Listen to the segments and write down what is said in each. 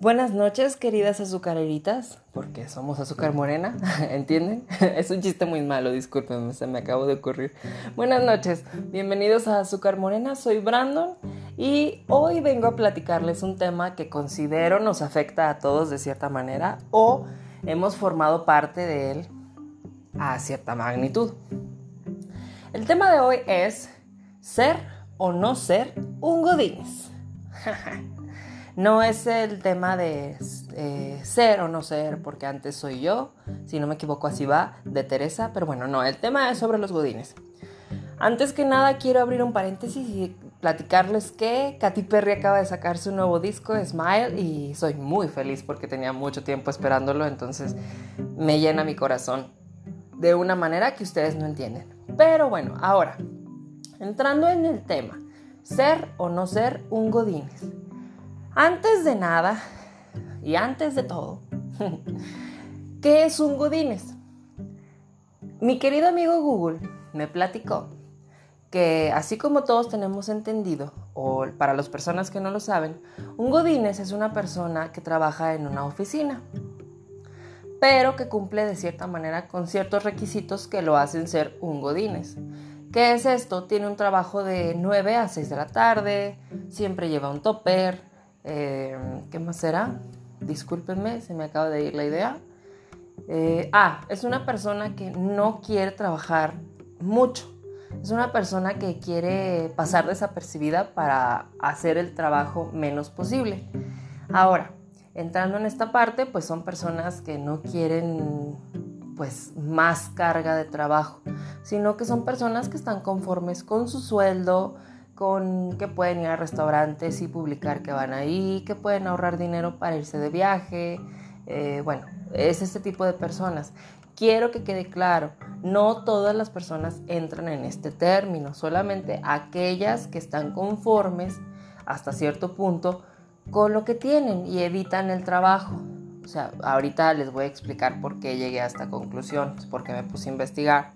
Buenas noches, queridas azucareritas, porque somos azúcar morena, ¿entienden? es un chiste muy malo, discúlpenme, se me acabo de ocurrir. Buenas noches, bienvenidos a Azúcar Morena, soy Brandon y hoy vengo a platicarles un tema que considero nos afecta a todos de cierta manera o hemos formado parte de él a cierta magnitud. El tema de hoy es ser o no ser un godines. No es el tema de eh, ser o no ser, porque antes soy yo, si no me equivoco así va, de Teresa, pero bueno, no, el tema es sobre los godines. Antes que nada quiero abrir un paréntesis y platicarles que Katy Perry acaba de sacar su nuevo disco, Smile, y soy muy feliz porque tenía mucho tiempo esperándolo, entonces me llena mi corazón de una manera que ustedes no entienden. Pero bueno, ahora, entrando en el tema, ser o no ser un godines. Antes de nada y antes de todo, ¿qué es un Godines? Mi querido amigo Google me platicó que así como todos tenemos entendido, o para las personas que no lo saben, un Godines es una persona que trabaja en una oficina, pero que cumple de cierta manera con ciertos requisitos que lo hacen ser un Godines. ¿Qué es esto? Tiene un trabajo de 9 a 6 de la tarde, siempre lleva un topper, Em, ¿Qué más será? Discúlpenme, se me acaba de ir la idea. Eh, ah, es una persona que no quiere trabajar mucho. Es una persona que quiere pasar desapercibida para hacer el trabajo menos posible. Ahora, entrando en esta parte, pues son personas que no quieren pues más carga de trabajo, sino que son personas que están conformes con su sueldo, con que pueden ir a restaurantes y publicar que van ahí, que pueden ahorrar dinero para irse de viaje. Eh, bueno, es este tipo de personas. Quiero que quede claro, no todas las personas entran en este término, solamente aquellas que están conformes hasta cierto punto con lo que tienen y evitan el trabajo. O sea, ahorita les voy a explicar por qué llegué a esta conclusión, porque me puse a investigar.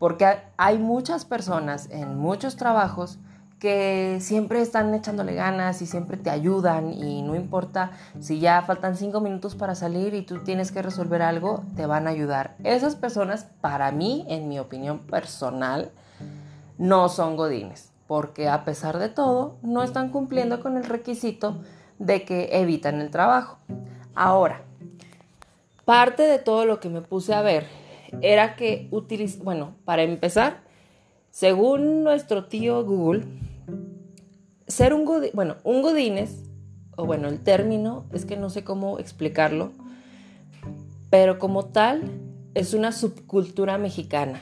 Porque hay muchas personas en muchos trabajos que siempre están echándole ganas y siempre te ayudan y no importa si ya faltan cinco minutos para salir y tú tienes que resolver algo, te van a ayudar. Esas personas, para mí, en mi opinión personal, no son godines, porque a pesar de todo, no están cumpliendo con el requisito de que evitan el trabajo. Ahora, parte de todo lo que me puse a ver era que utiliz bueno, para empezar, según nuestro tío Google, ser un godín, bueno, un godines, o bueno, el término es que no sé cómo explicarlo, pero como tal es una subcultura mexicana.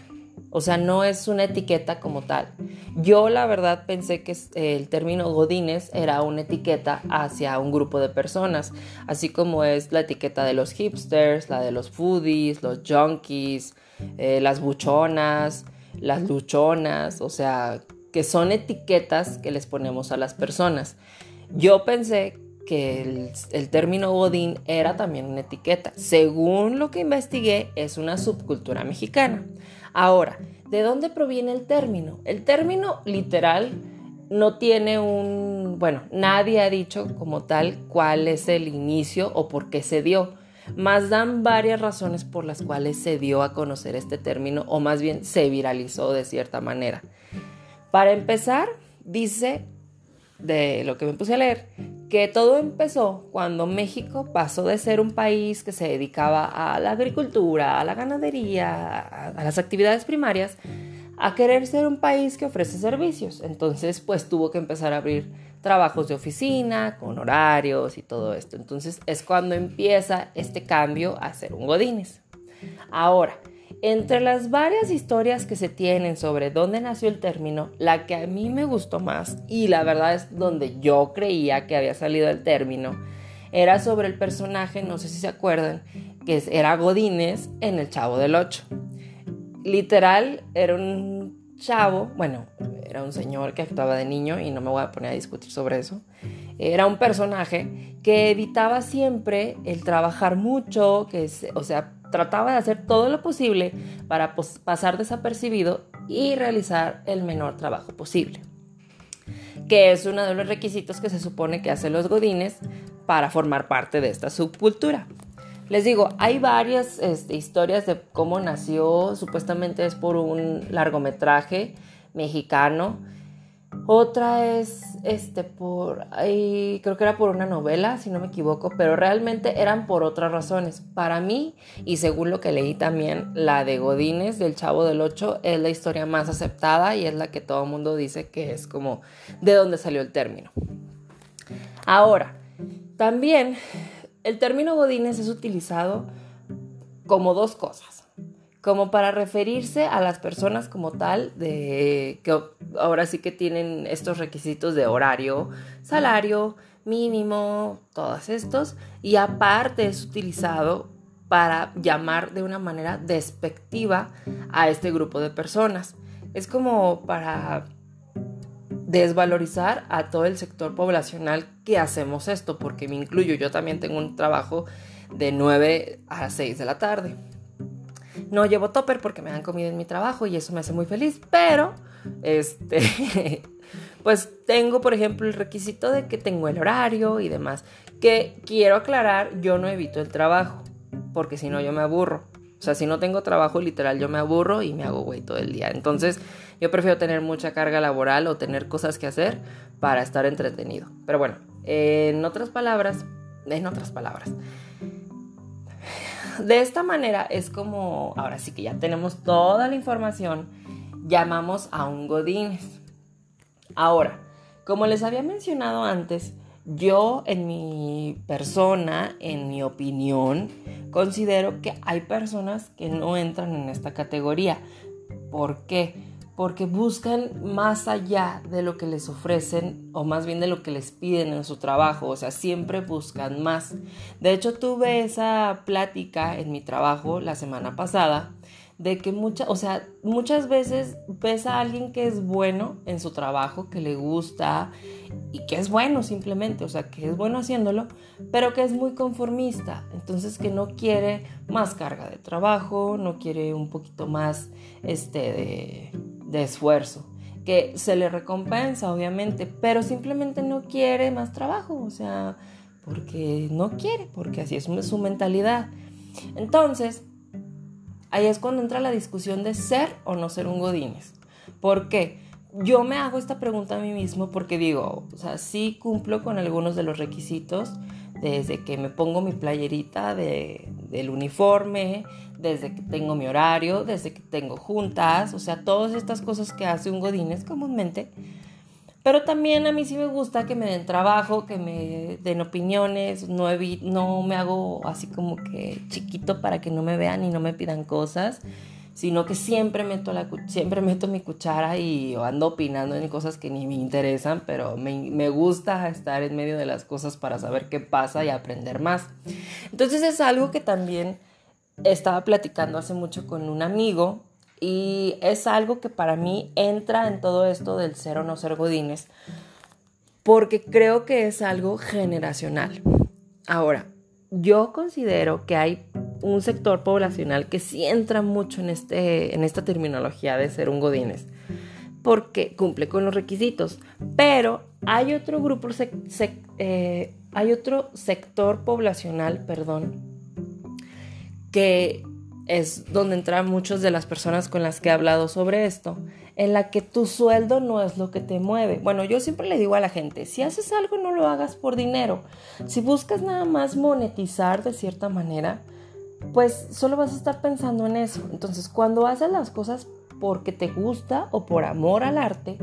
O sea, no es una etiqueta como tal. Yo la verdad pensé que el término godines era una etiqueta hacia un grupo de personas, así como es la etiqueta de los hipsters, la de los foodies, los junkies, eh, las buchonas, las luchonas, o sea, que son etiquetas que les ponemos a las personas. Yo pensé que el, término godín era también una etiqueta. Según lo que investigué, es una subcultura mexicana. Ahora, ¿de dónde proviene el término? El término literal no tiene un, bueno, nadie ha dicho como tal cuál es el inicio o por qué se dio, más dan varias razones por las cuales se dio a conocer este término o más bien se viralizó de cierta manera. Para empezar, dice, de lo que me puse a leer, que todo empezó cuando México pasó de ser un país que se dedicaba a la agricultura, a la ganadería, a, las actividades primarias, a querer ser un país que ofrece servicios. Entonces, pues tuvo que empezar a abrir trabajos de oficina, con horarios y todo esto. Entonces es cuando empieza este cambio a ser un Godines. Ahora, entre las varias historias que se tienen sobre dónde nació el término, la que a mí me gustó más y la verdad es donde yo creía que había salido el término, era sobre el personaje, no sé si se acuerdan, que era Godínez en El Chavo del Ocho. Literal, era un chavo, bueno, era un señor que actuaba de niño y no me voy a poner a discutir sobre eso. Era un personaje que evitaba siempre el trabajar mucho, que o sea, trataba de hacer todo lo posible para pasar desapercibido y realizar el menor trabajo posible, que es uno de los requisitos que se supone que hacen los godines para formar parte de esta subcultura. Les digo, hay varias este, historias de cómo nació, supuestamente es por un largometraje mexicano. Otra es este por creo que era por una novela, si no me equivoco, pero realmente eran por otras razones. Para mí, y según lo que leí también, la de Godínez del Chavo del Ocho es la historia más aceptada y es la que todo el mundo dice que es como de dónde salió el término. Ahora, también el término Godínez es utilizado como dos cosas. Como para referirse a las personas como tal, de, que ahora sí que tienen estos requisitos de horario, salario mínimo, todos estos. Y aparte es utilizado para llamar de una manera despectiva a este grupo de personas. Es como para desvalorizar a todo el sector poblacional que hacemos esto, porque me incluyo, yo también tengo un trabajo de 9 a 6 de la tarde. No llevo topper porque me dan comida en mi trabajo y eso me hace muy feliz, pero este pues tengo, por ejemplo, el requisito de que tengo el horario y demás, que quiero aclarar, yo no evito el trabajo, porque si no yo me aburro. O sea, si no tengo trabajo literal, yo me aburro y me hago güey todo el día. Entonces, yo prefiero tener mucha carga laboral o tener cosas que hacer para estar entretenido. Pero bueno, en otras palabras, en otras palabras, de esta manera es como, ahora sí que ya tenemos toda la información, llamamos a un Godínez. Ahora, como les había mencionado antes, yo en mi persona, en mi opinión, considero que hay personas que no entran en esta categoría. ¿Por qué? Porque buscan más allá de lo que les ofrecen o más bien de lo que les piden en su trabajo, o sea, siempre buscan más. De hecho, tuve esa plática en mi trabajo la semana pasada de que muchas, o sea, muchas veces ves a alguien que es bueno en su trabajo, que le gusta y que es bueno simplemente, o sea, que es bueno haciéndolo, pero que es muy conformista, entonces que no quiere más carga de trabajo, no quiere un poquito más este de de esfuerzo, que se le recompensa obviamente, pero simplemente no quiere más trabajo, o sea, porque no quiere, porque así es su mentalidad. Entonces, ahí es cuando entra la discusión de ser o no ser un Godínez. ¿Por qué? Yo me hago esta pregunta a mí mismo porque digo, o sea, sí cumplo con algunos de los requisitos, desde que me pongo mi playerita de, del uniforme, desde que tengo mi horario, desde que tengo juntas, o sea, todas estas cosas que hace un Godínez comúnmente. Pero también a mí sí me gusta que me den trabajo, que me den opiniones, no, no me hago así como que chiquito para que no me vean y no me pidan cosas, sino que siempre meto, la, siempre meto mi cuchara y ando opinando en cosas que ni me interesan, pero me, me gusta estar en medio de las cosas para saber qué pasa y aprender más. Entonces es algo que también estaba platicando hace mucho con un amigo y es algo que para mí entra en todo esto del ser o no ser godines, porque creo que es algo generacional. Ahora, yo considero que hay un sector poblacional que sí entra mucho en, este, en esta terminología de ser un godines, porque cumple con los requisitos, pero hay otro grupo, eh, hay otro sector poblacional, perdón, que es donde entran muchas de las personas con las que he hablado sobre esto, en la que tu sueldo no es lo que te mueve. Bueno, yo siempre le digo a la gente, si haces algo no lo hagas por dinero. Si buscas nada más monetizar de cierta manera, pues solo vas a estar pensando en eso. Entonces, cuando haces las cosas porque te gusta o por amor al arte,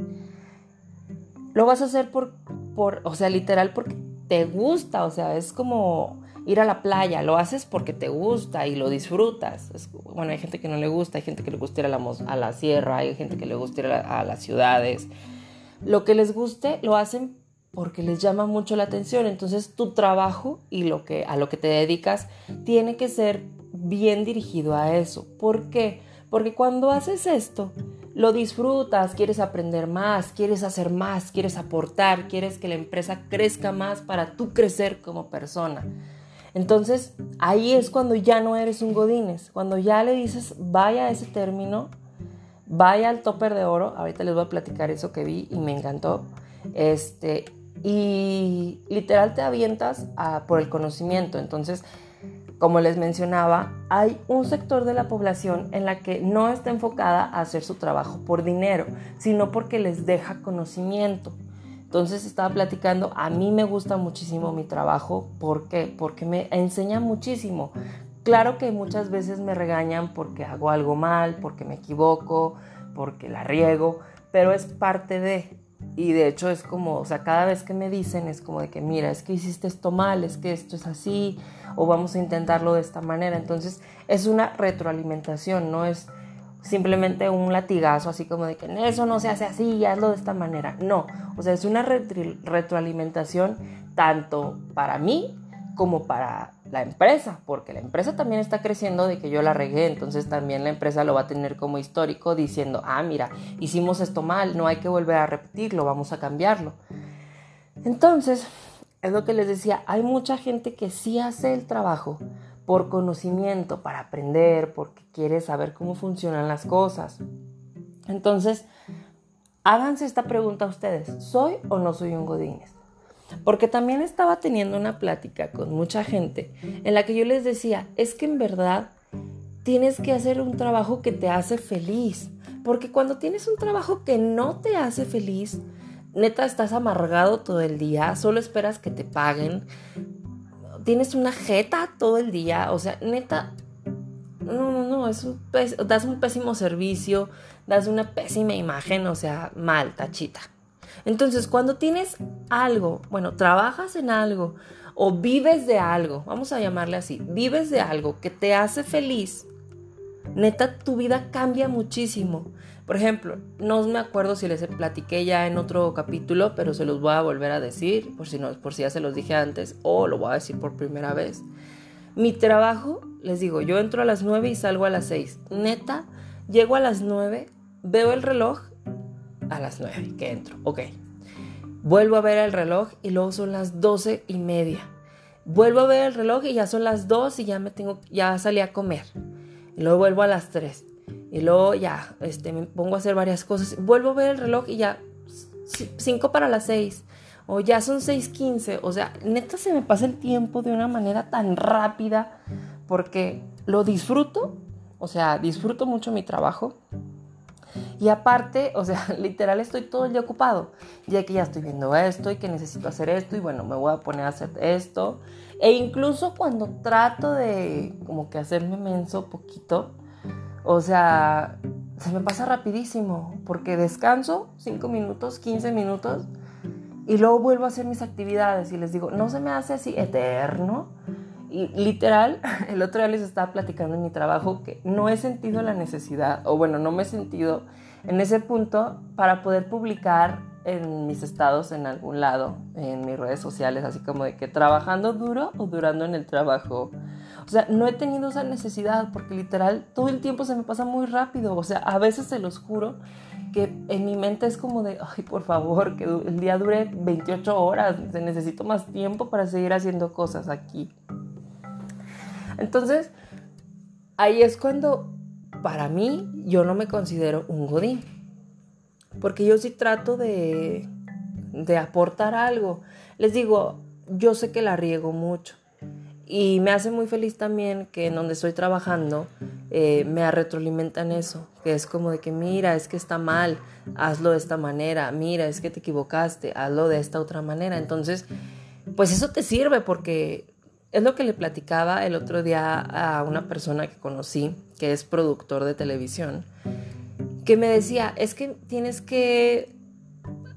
lo vas a hacer por, por o sea, literal porque te gusta, o sea, es como ir a la playa, lo haces porque te gusta y lo disfrutas. bueno, hay gente que no le gusta, hay gente que le gusta ir a la, a la sierra, hay gente que le gusta ir a, las ciudades. Lo que les guste lo hacen porque les llama mucho la atención. Entonces tu trabajo y lo que, a lo que te dedicas tiene que ser bien dirigido a eso. ¿Por qué? Porque cuando haces esto, lo disfrutas, quieres aprender más, quieres hacer más, quieres aportar, quieres que la empresa crezca más para tú crecer como persona. Entonces, ahí es cuando ya no eres un godines, cuando ya le dices, vaya a ese término, vaya al topper de oro, ahorita les voy a platicar eso que vi y me encantó, este, y literal te avientas por el conocimiento. Entonces, como les mencionaba, hay un sector de la población en la que no está enfocada a hacer su trabajo por dinero, sino porque les deja conocimiento. Entonces estaba platicando, a mí me gusta muchísimo mi trabajo, ¿por qué? Porque me enseña muchísimo. Claro que muchas veces me regañan porque hago algo mal, porque me equivoco, porque la riego, pero es parte de, y de hecho es como, o sea, cada vez que me dicen es como de que, mira, es que hiciste esto mal, es que esto es así, o vamos a intentarlo de esta manera. Entonces es una retroalimentación, no es simplemente un latigazo así como de que eso no se hace así, hazlo de esta manera. No, o sea, es una retroalimentación tanto para mí como para la empresa, porque la empresa también está creciendo de que yo la regué, entonces también la empresa lo va a tener como histórico diciendo, ah, mira, hicimos esto mal, no hay que volver a repetirlo, vamos a cambiarlo. Entonces, es lo que les decía, hay mucha gente que sí hace el trabajo por conocimiento, para aprender, porque quiere saber cómo funcionan las cosas. Entonces, háganse esta pregunta a ustedes, ¿soy o no soy un Godínez? Porque también estaba teniendo una plática con mucha gente en la que yo les decía, es que en verdad tienes que hacer un trabajo que te hace feliz. Porque cuando tienes un trabajo que no te hace feliz, neta estás amargado todo el día, solo esperas que te paguen, tienes una jeta todo el día, o sea, neta, no, no, no, es un das un pésimo servicio, das una pésima imagen, o sea, mal, tachita. Entonces, cuando tienes algo, bueno, trabajas en algo o vives de algo, vamos a llamarle así, vives de algo que te hace feliz, neta, tu vida cambia muchísimo. Por ejemplo, no me acuerdo si les platiqué ya en otro capítulo, pero se los voy a volver a decir, por si, no, por si ya se los dije antes, o lo voy a decir por primera vez. Mi trabajo, les digo, yo entro a las 9 y salgo a las 6. Neta, llego a las 9, veo el reloj a las 9 que entro. Ok. Vuelvo a ver el reloj y luego son las 12 y media. Vuelvo a ver el reloj y ya son las 2 y ya me tengo, ya salí a comer. Y luego vuelvo a las 3. Y luego ya este, me pongo a hacer varias cosas. Vuelvo a ver el reloj y ya 5 para las 6. O ya son 6.15. O sea, neta se me pasa el tiempo de una manera tan rápida porque lo disfruto. O sea, disfruto mucho mi trabajo. Y aparte, o sea, literal estoy todo el día ocupado, ya que ya estoy viendo esto y que necesito hacer esto y bueno, me voy a poner a hacer esto. E incluso cuando trato de como que hacerme menso poquito, o sea, se me pasa rapidísimo, porque descanso 5 minutos, 15 minutos y luego vuelvo a hacer mis actividades y les digo, no se me hace así eterno. Y literal, el otro día les estaba platicando en mi trabajo que no he sentido la necesidad, o bueno, no me he sentido en ese punto para poder publicar en mis estados en algún lado, en mis redes sociales, así como de que trabajando duro o durando en el trabajo. O sea, no he tenido esa necesidad porque literal todo el tiempo se me pasa muy rápido. O sea, a veces se los juro que en mi mente es como de, ay, por favor, que el día dure 28 horas, necesito más tiempo para seguir haciendo cosas aquí. Entonces, ahí es cuando para mí yo no me considero un godín. Porque yo sí trato de, de aportar algo. Les digo, yo sé que la riego mucho. Y me hace muy feliz también que en donde estoy trabajando eh, me retroalimentan eso, que es como de que mira, es que está mal, hazlo de esta manera, mira, es que te equivocaste, hazlo de esta otra manera. Entonces, pues eso te sirve porque es lo que le platicaba el otro día a una persona que conocí, que es productor de televisión, que me decía, es que tienes que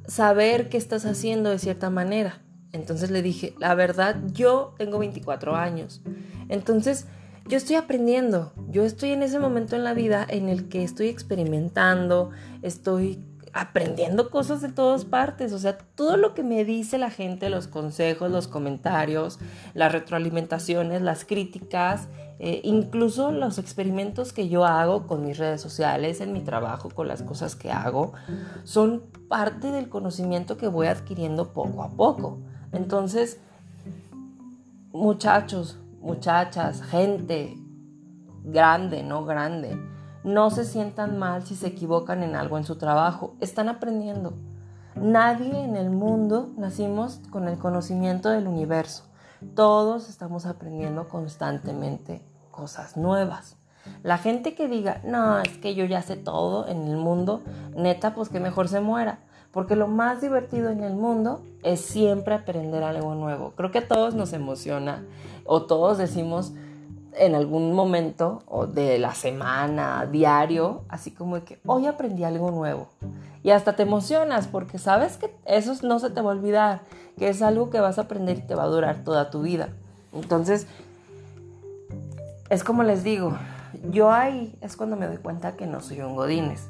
saber qué estás haciendo de cierta manera. Entonces le dije, la verdad, yo tengo 24 años. Entonces, yo estoy aprendiendo. Yo estoy en ese momento en la vida en el que estoy experimentando, estoy aprendiendo cosas de todas partes. O sea, todo lo que me dice la gente, los consejos, los comentarios, las retroalimentaciones, las críticas, eh, incluso los experimentos que yo hago con mis redes sociales, en mi trabajo, con las cosas que hago, son parte del conocimiento que voy adquiriendo poco a poco. Entonces, muchachos, muchachas, gente grande, no grande, no se sientan mal si se equivocan en algo en su trabajo. Están aprendiendo. Nadie en el mundo nacimos con el conocimiento del universo. Todos estamos aprendiendo constantemente cosas nuevas. La gente que diga, no, es que yo ya sé todo en el mundo, neta, pues que mejor se muera. Porque lo más divertido en el mundo es siempre aprender algo nuevo. Creo que a todos nos emociona o todos decimos en algún momento de la semana, diario, así como de que hoy aprendí algo nuevo. Y hasta te emocionas porque sabes que eso no se te va a olvidar, que es algo que vas a aprender y te va a durar toda tu vida. Entonces, es como les digo, yo ahí es cuando me doy cuenta que no soy un Godines.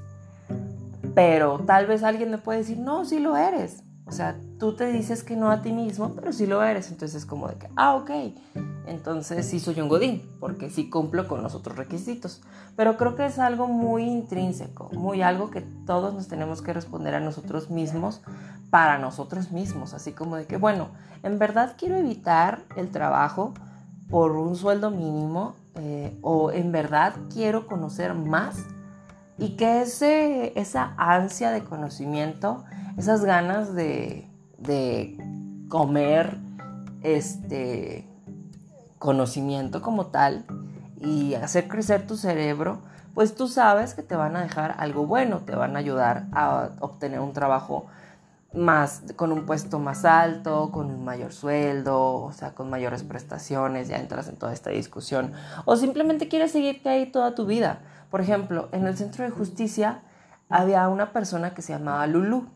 Pero tal vez alguien me puede decir, no, sí lo eres. O sea, tú te dices que no a ti mismo, pero sí lo eres. Entonces es como de que, ah, ok. Entonces sí soy un godín, porque sí cumplo con los otros requisitos. Pero creo que es algo muy intrínseco, muy algo que todos nos tenemos que responder a nosotros mismos para nosotros mismos. Así como de que, bueno, en verdad quiero evitar el trabajo por un sueldo mínimo eh, o en verdad quiero conocer más y que ese, esa ansia de conocimiento esas ganas de, comer este conocimiento como tal y hacer crecer tu cerebro, pues tú sabes que te van a dejar algo bueno, te van a ayudar a obtener un trabajo más con un puesto más alto, con un mayor sueldo, o sea, con mayores prestaciones, ya entras en toda esta discusión, o simplemente quieres seguirte ahí toda tu vida. Por ejemplo, en el centro de justicia había una persona que se llamaba Lulu.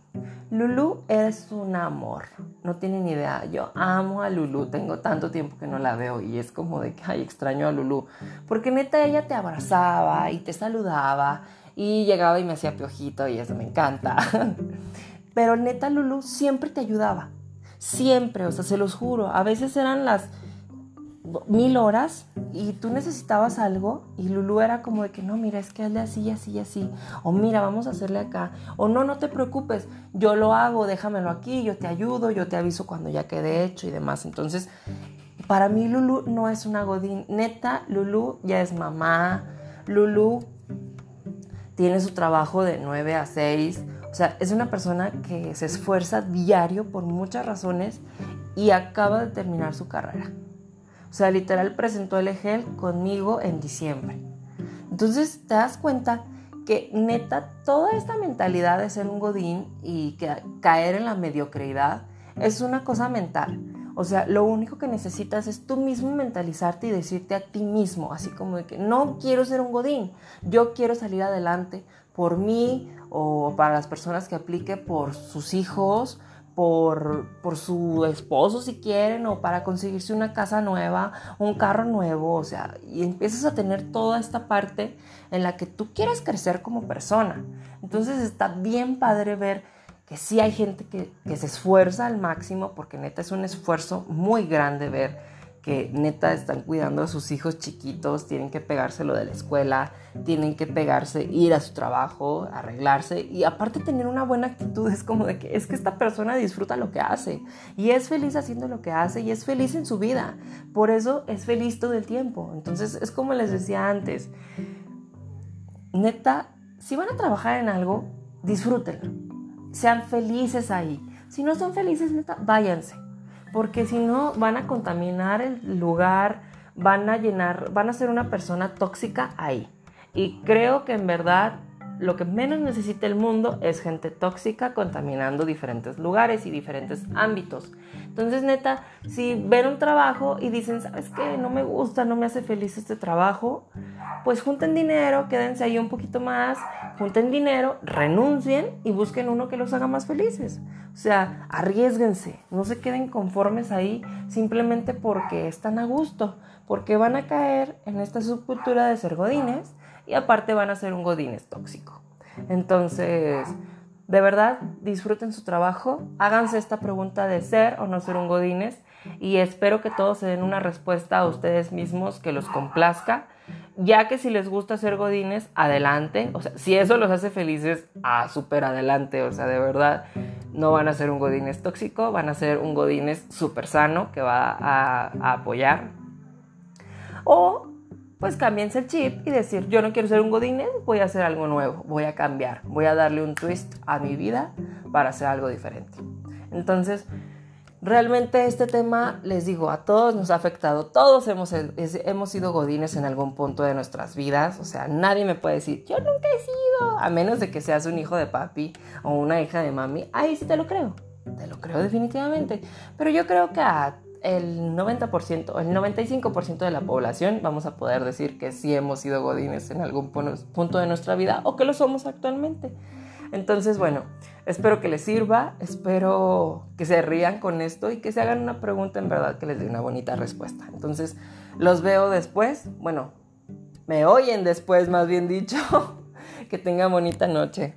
Lulu es un amor, no tienen idea. Yo amo a Lulu, tengo tanto tiempo que no la veo y es como de que, ay, extraño a Lulu. Porque neta ella te abrazaba y te saludaba y llegaba y me hacía piojito y eso me encanta. Pero neta Lulu siempre te ayudaba, siempre, o sea, se los juro. A veces eran las mil horas y tú necesitabas algo y Lulu era como de que no, mira, es que hazle así, así, así, o mira, vamos a hacerle acá, o no, no te preocupes, yo lo hago, déjamelo aquí, yo te ayudo, yo te aviso cuando ya quede hecho y demás. Entonces, para mí Lulu no es una godín, neta, Lulu ya es mamá, Lulu tiene su trabajo de 9 a 6, o sea, es una persona que se esfuerza diario por muchas razones y acaba de terminar su carrera. O sea, literal presentó el EGEL conmigo en diciembre. Entonces te das cuenta que neta toda esta mentalidad de ser un godín y que caer en la mediocridad es una cosa mental. O sea, lo único que necesitas es tú mismo mentalizarte y decirte a ti mismo, así como de que no quiero ser un godín, yo quiero salir adelante por mí o para las personas que aplique por sus hijos, por, su esposo si quieren o para conseguirse una casa nueva, un carro nuevo, o sea, y empiezas a tener toda esta parte en la que tú quieres crecer como persona. Entonces está bien padre ver que sí hay gente que, que se esfuerza al máximo, porque neta es un esfuerzo muy grande ver que neta están cuidando a sus hijos chiquitos, tienen que pegárselo de la escuela, tienen que pegarse, ir a su trabajo, arreglarse y aparte tener una buena actitud es como de que es que esta persona disfruta lo que hace y es feliz haciendo lo que hace y es feliz en su vida, por eso es feliz todo el tiempo. Entonces es como les decía antes, neta, si van a trabajar en algo, disfrútenlo, sean felices ahí. Si no son felices, neta, váyanse porque si no van a contaminar el lugar, van a llenar, van a ser una persona tóxica ahí. Y creo que en verdad lo que menos necesita el mundo es gente tóxica contaminando diferentes lugares y diferentes ámbitos. Entonces, neta, si ven un trabajo y dicen, ¿sabes qué? No me gusta, no me hace feliz este trabajo, pues junten dinero, quédense ahí un poquito más, junten dinero, renuncien y busquen uno que los haga más felices. O sea, arriesguense, no se queden conformes ahí simplemente porque están a gusto, porque van a caer en esta subcultura de ser godines y aparte van a ser un godines tóxico. Entonces, de verdad, disfruten su trabajo, háganse esta pregunta de ser o no ser un godines y espero que todos se den una respuesta a ustedes mismos que los complazca, ya que si les gusta ser godines, adelante, o sea, si eso los hace felices, ah, súper adelante, o sea, de verdad, no van a ser un godines tóxico, van a ser un godines súper sano que va a, a apoyar. O pues cámbiense el chip y decir, yo no quiero ser un godines, voy a hacer algo nuevo, voy a cambiar, voy a darle un twist a mi vida para hacer algo diferente. Entonces, realmente este tema, les digo, a todos nos ha afectado, todos hemos, hemos sido godines en algún punto de nuestras vidas, o sea, nadie me puede decir, yo nunca he sido, a menos de que seas un hijo de papi o una hija de mami, ahí sí te lo creo, te lo creo definitivamente, pero yo creo que a el 90%, el 95% de la población vamos a poder decir que sí hemos sido godines en algún punto de nuestra vida o que lo somos actualmente. Entonces, bueno, espero que les sirva, espero que se rían con esto y que se hagan una pregunta en verdad que les dé una bonita respuesta. Entonces, los veo después, bueno, me oyen después, más bien dicho. que tengan bonita noche.